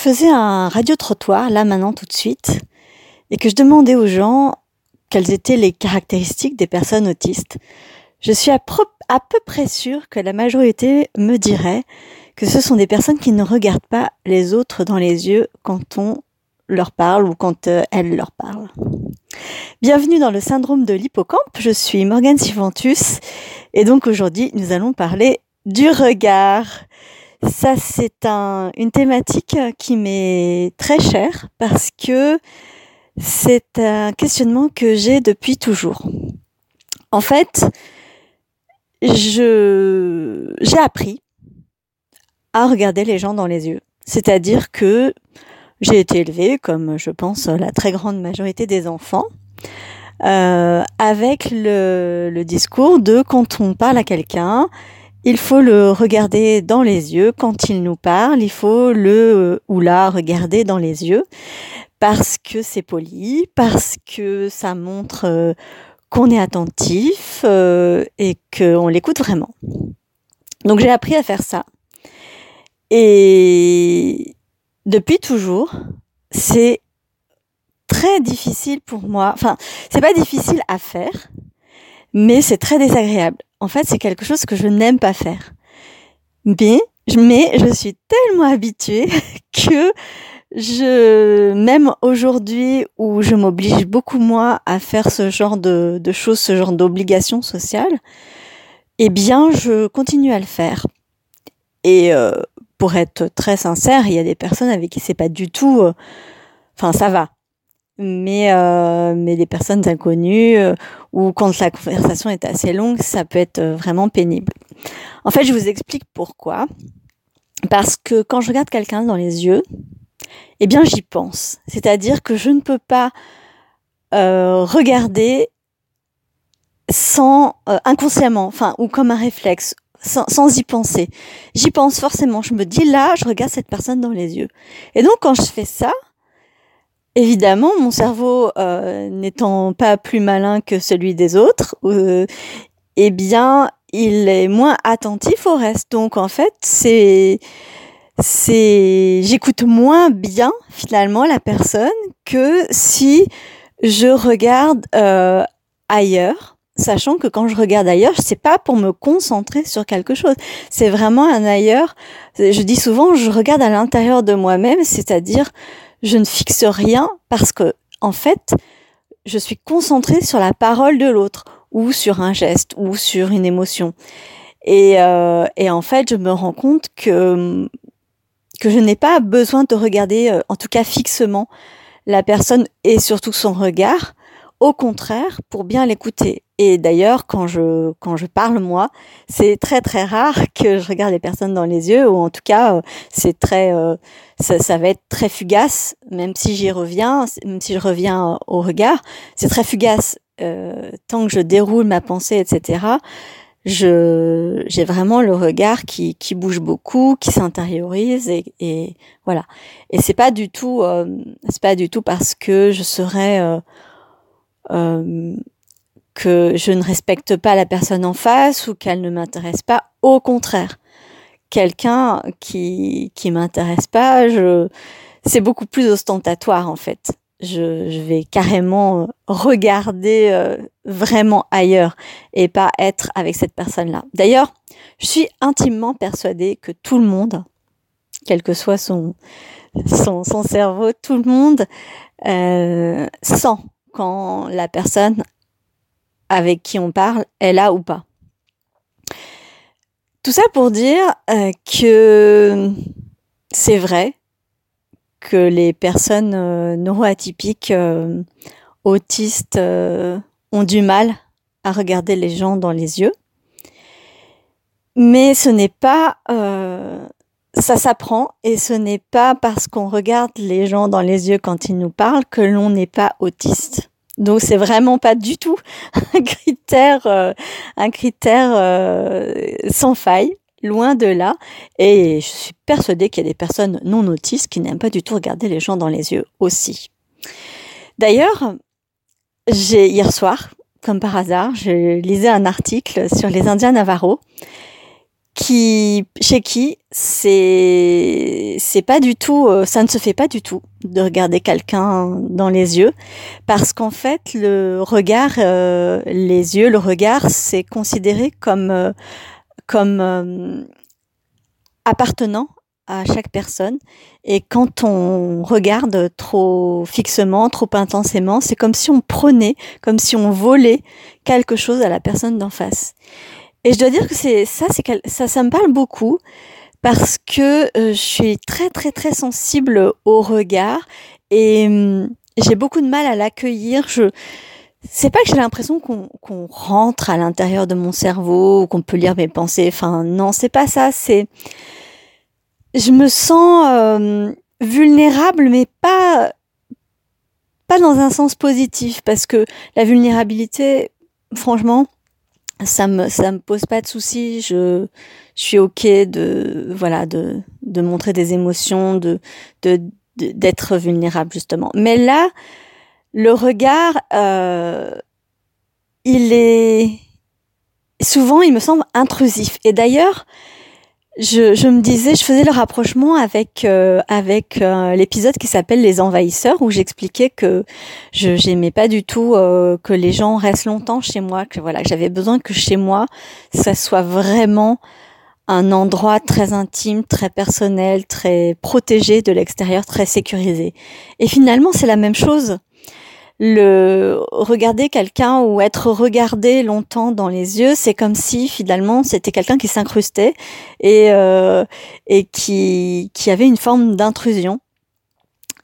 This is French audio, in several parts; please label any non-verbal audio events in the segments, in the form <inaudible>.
faisais un radio-trottoir, là maintenant tout de suite, et que je demandais aux gens quelles étaient les caractéristiques des personnes autistes, je suis à, peu près sûre que la majorité me dirait que ce sont des personnes qui ne regardent pas les autres dans les yeux quand on leur parle ou quand euh, elles leur parlent. Bienvenue dans le syndrome de l'hippocampe, je suis Morgane Siventus et donc aujourd'hui nous allons parler du regard. Ça, c'est un, une thématique qui m'est très chère parce que c'est un questionnement que j'ai depuis toujours. En fait, je, j'ai appris à regarder les gens dans les yeux. C'est-à-dire que j'ai été élevée, comme je pense la très grande majorité des enfants, euh, avec le discours de quand on parle à quelqu'un, il faut le regarder dans les yeux quand il nous parle, il faut le ou la regarder dans les yeux parce que c'est poli, parce que ça montre euh, qu'on est attentif euh, et qu'on l'écoute vraiment. Donc j'ai appris à faire ça. Et depuis toujours, c'est très difficile pour moi. Enfin, c'est pas difficile à faire, mais c'est très désagréable. En fait, c'est quelque chose que je n'aime pas faire. Mais, je suis tellement habituée <laughs> que je, même aujourd'hui où je m'oblige beaucoup moins à faire ce genre de, choses, ce genre d'obligations sociales, eh bien, je continue à le faire. Et euh, pour être très sincère, il y a des personnes avec qui c'est pas du tout, euh, enfin, ça va mais euh, mais des personnes inconnues euh, ou quand la conversation est assez longue, ça peut être euh, vraiment pénible. En fait, je vous explique pourquoi. Parce que quand je regarde quelqu'un dans les yeux, eh bien j'y pense. C'est-à-dire que je ne peux pas euh, regarder sans inconsciemment, enfin ou comme un réflexe, sans y penser. J'y pense forcément. Je me dis là, je regarde cette personne dans les yeux. Et donc quand je fais ça, Évidemment, mon cerveau euh, n'étant pas plus malin que celui des autres, euh, eh bien, il est moins attentif au reste. Donc, en fait, c'est c'est j'écoute moins bien finalement la personne que si je regarde euh, ailleurs sachant que quand je regarde ailleurs, c'est pas pour me concentrer sur quelque chose. C'est vraiment un ailleurs. Je dis souvent, je regarde à l'intérieur de moi-même, c'est-à-dire je ne fixe rien parce que, en fait, je suis concentrée sur la parole de l'autre ou sur un geste ou sur une émotion. Et, euh, et en fait, je me rends compte que que je n'ai pas besoin de regarder, euh, en tout cas fixement, la personne et surtout son regard. Au contraire, pour bien l'écouter. Et d'ailleurs, quand je quand je parle moi, c'est très très rare que je regarde les personnes dans les yeux, ou en tout cas, euh, c'est très euh, ça, ça, va être très fugace, même si j'y reviens, même si je reviens au regard, c'est très fugace. Euh, tant que je déroule ma pensée, etc. Je j'ai vraiment le regard qui qui bouge beaucoup, qui s'intériorise et, et, voilà. Et c'est pas du tout euh, c'est pas du tout parce que je serais euh, que je ne respecte pas la personne en face ou qu'elle ne m'intéresse pas. Au contraire, quelqu'un qui qui m'intéresse pas, c'est beaucoup plus ostentatoire en fait. Je, vais carrément regarder euh, vraiment ailleurs et pas être avec cette personne-là. D'ailleurs, je suis intimement persuadée que tout le monde, quel que soit son son, son cerveau, tout le monde euh, sent quand la personne avec qui on parle est là ou pas. Tout ça pour dire euh, que c'est vrai que les personnes euh, neuroatypiques euh, autistes ont du mal à regarder les gens dans les yeux. Mais ce n'est pas ça s'apprend et ce n'est pas parce qu'on regarde les gens dans les yeux quand ils nous parlent que l'on n'est pas autiste. Donc c'est vraiment pas du tout <laughs> un critère, euh, un critère euh, sans faille, loin de là. Et je suis persuadée qu'il y a des personnes non autistes qui n'aiment pas du tout regarder les gens dans les yeux aussi. D'ailleurs, j'ai hier soir, comme par hasard, je lisais un article sur les Indiens Navarro qui, chez qui c'est c'est pas du tout, euh, ça ne se fait pas du tout de regarder quelqu'un dans les yeux, parce qu'en fait, le regard, euh, les yeux, le regard, c'est considéré comme euh, comme appartenant à chaque personne. Et quand on regarde trop fixement, trop intensément, c'est comme si on prenait, comme si on volait quelque chose à la personne d'en face. Et je dois dire que c'est ça, c'est ça, ça me parle beaucoup parce que euh, je suis très très très sensible au regard et hum, j'ai beaucoup de mal à l'accueillir. Je c'est pas que j'ai l'impression qu'on rentre à l'intérieur de mon cerveau ou qu'on peut lire mes pensées. Enfin non, c'est pas ça. C'est je me sens hum, vulnérable, mais pas pas dans un sens positif parce que la vulnérabilité, franchement, ça me ça me pose pas de soucis. Je je suis ok de voilà de de montrer des émotions, de de d'être vulnérable justement. Mais là, le regard, euh, il est souvent, il me semble intrusif. Et d'ailleurs, je, je, me disais, je faisais le rapprochement avec euh, avec euh, l'épisode qui s'appelle Les envahisseurs où j'expliquais que je j'aimais pas du tout euh, que les gens restent longtemps chez moi, que voilà, j'avais besoin que chez moi ça soit vraiment un endroit très intime, très personnel, très protégé de l'extérieur, très sécurisé. Et finalement, c'est la même chose le regarder quelqu'un ou être regardé longtemps dans les yeux, c'est comme si finalement c'était quelqu'un qui s'incrustait et euh, et qui qui avait une forme d'intrusion.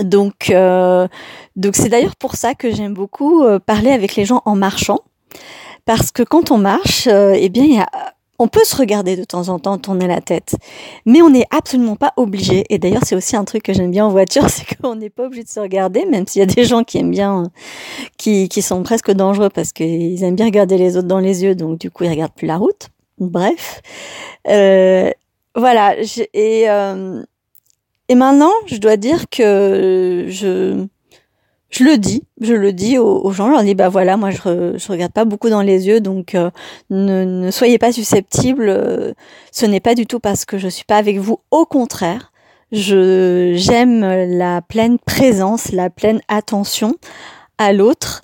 Donc euh, donc c'est d'ailleurs pour ça que j'aime beaucoup euh, parler avec les gens en marchant parce que quand on marche, eh bien il y a on peut se regarder de temps en temps, tourner la tête, mais on n'est absolument pas obligé. Et d'ailleurs, c'est aussi un truc que j'aime bien en voiture, <laughs> c'est qu'on n'est pas obligé de se regarder, même s'il y a des gens qui aiment bien, qui, qui sont presque dangereux parce qu'ils aiment bien regarder les autres dans les yeux, donc du coup, ils regardent plus la route. Bref, euh, voilà. Et euh, et maintenant, je dois dire que je je le dis, je le dis aux, gens, je leur dis bah voilà, moi je, je regarde pas beaucoup dans les yeux, donc euh, ne, ne, soyez pas susceptibles. Euh, ce n'est pas du tout parce que je suis pas avec vous. Au contraire, je j'aime la pleine présence, la pleine attention à l'autre,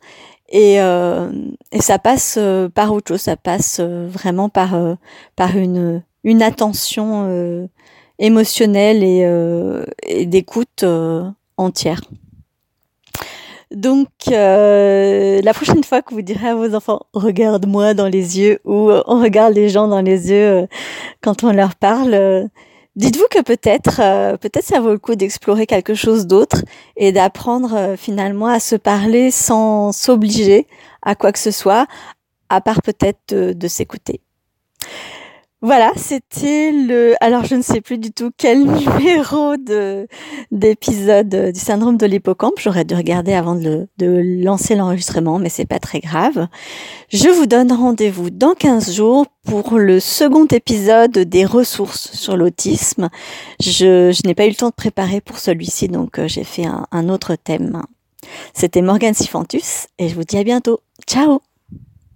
et, euh, et ça passe par autre chose. Ça passe vraiment par par une une attention émotionnelle et, et d'écoute entière. Donc, euh, la prochaine fois que vous direz à vos enfants, regarde-moi dans les yeux, ou euh, on regarde les gens dans les yeux euh, quand on leur parle, dites-vous que peut-être, peut-être ça vaut le coup d'explorer quelque chose d'autre et d'apprendre finalement à se parler sans s'obliger à quoi que ce soit, à part peut-être de s'écouter. Voilà, c'était le. Alors, je ne sais plus du tout quel <laughs> numéro de d'épisode du syndrome de l'hippocampe. J'aurais dû regarder avant de, lancer l'enregistrement, mais c'est pas très grave. Je vous donne rendez-vous dans 15 jours pour le second épisode des ressources sur l'autisme. Je, je n'ai pas eu le temps de préparer pour celui-ci, donc euh, j'ai fait un, un autre thème. C'était Morgane Sifantus et je vous dis à bientôt. Ciao